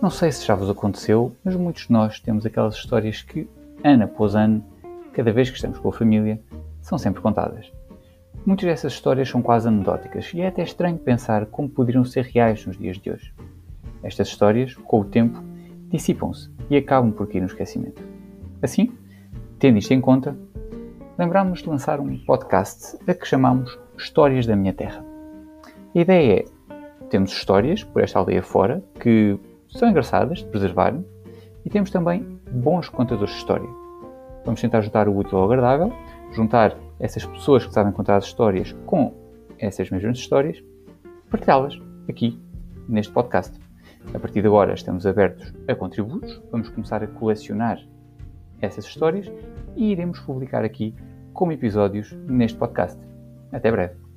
Não sei se já vos aconteceu, mas muitos de nós temos aquelas histórias que, ano após ano, cada vez que estamos com a família, são sempre contadas. Muitas dessas histórias são quase anedóticas e é até estranho pensar como poderiam ser reais nos dias de hoje. Estas histórias, com o tempo, dissipam-se e acabam por cair no esquecimento. Assim, tendo isto em conta, lembramos de lançar um podcast a que chamamos Histórias da Minha Terra. A ideia é, temos histórias por esta aldeia fora que são engraçadas de preservar e temos também bons contadores de história. Vamos tentar juntar o útil ao agradável, juntar essas pessoas que sabem contar as histórias com essas mesmas histórias, partilhá-las aqui neste podcast. A partir de agora estamos abertos a contributos, vamos começar a colecionar essas histórias e iremos publicar aqui como episódios neste podcast. Até breve!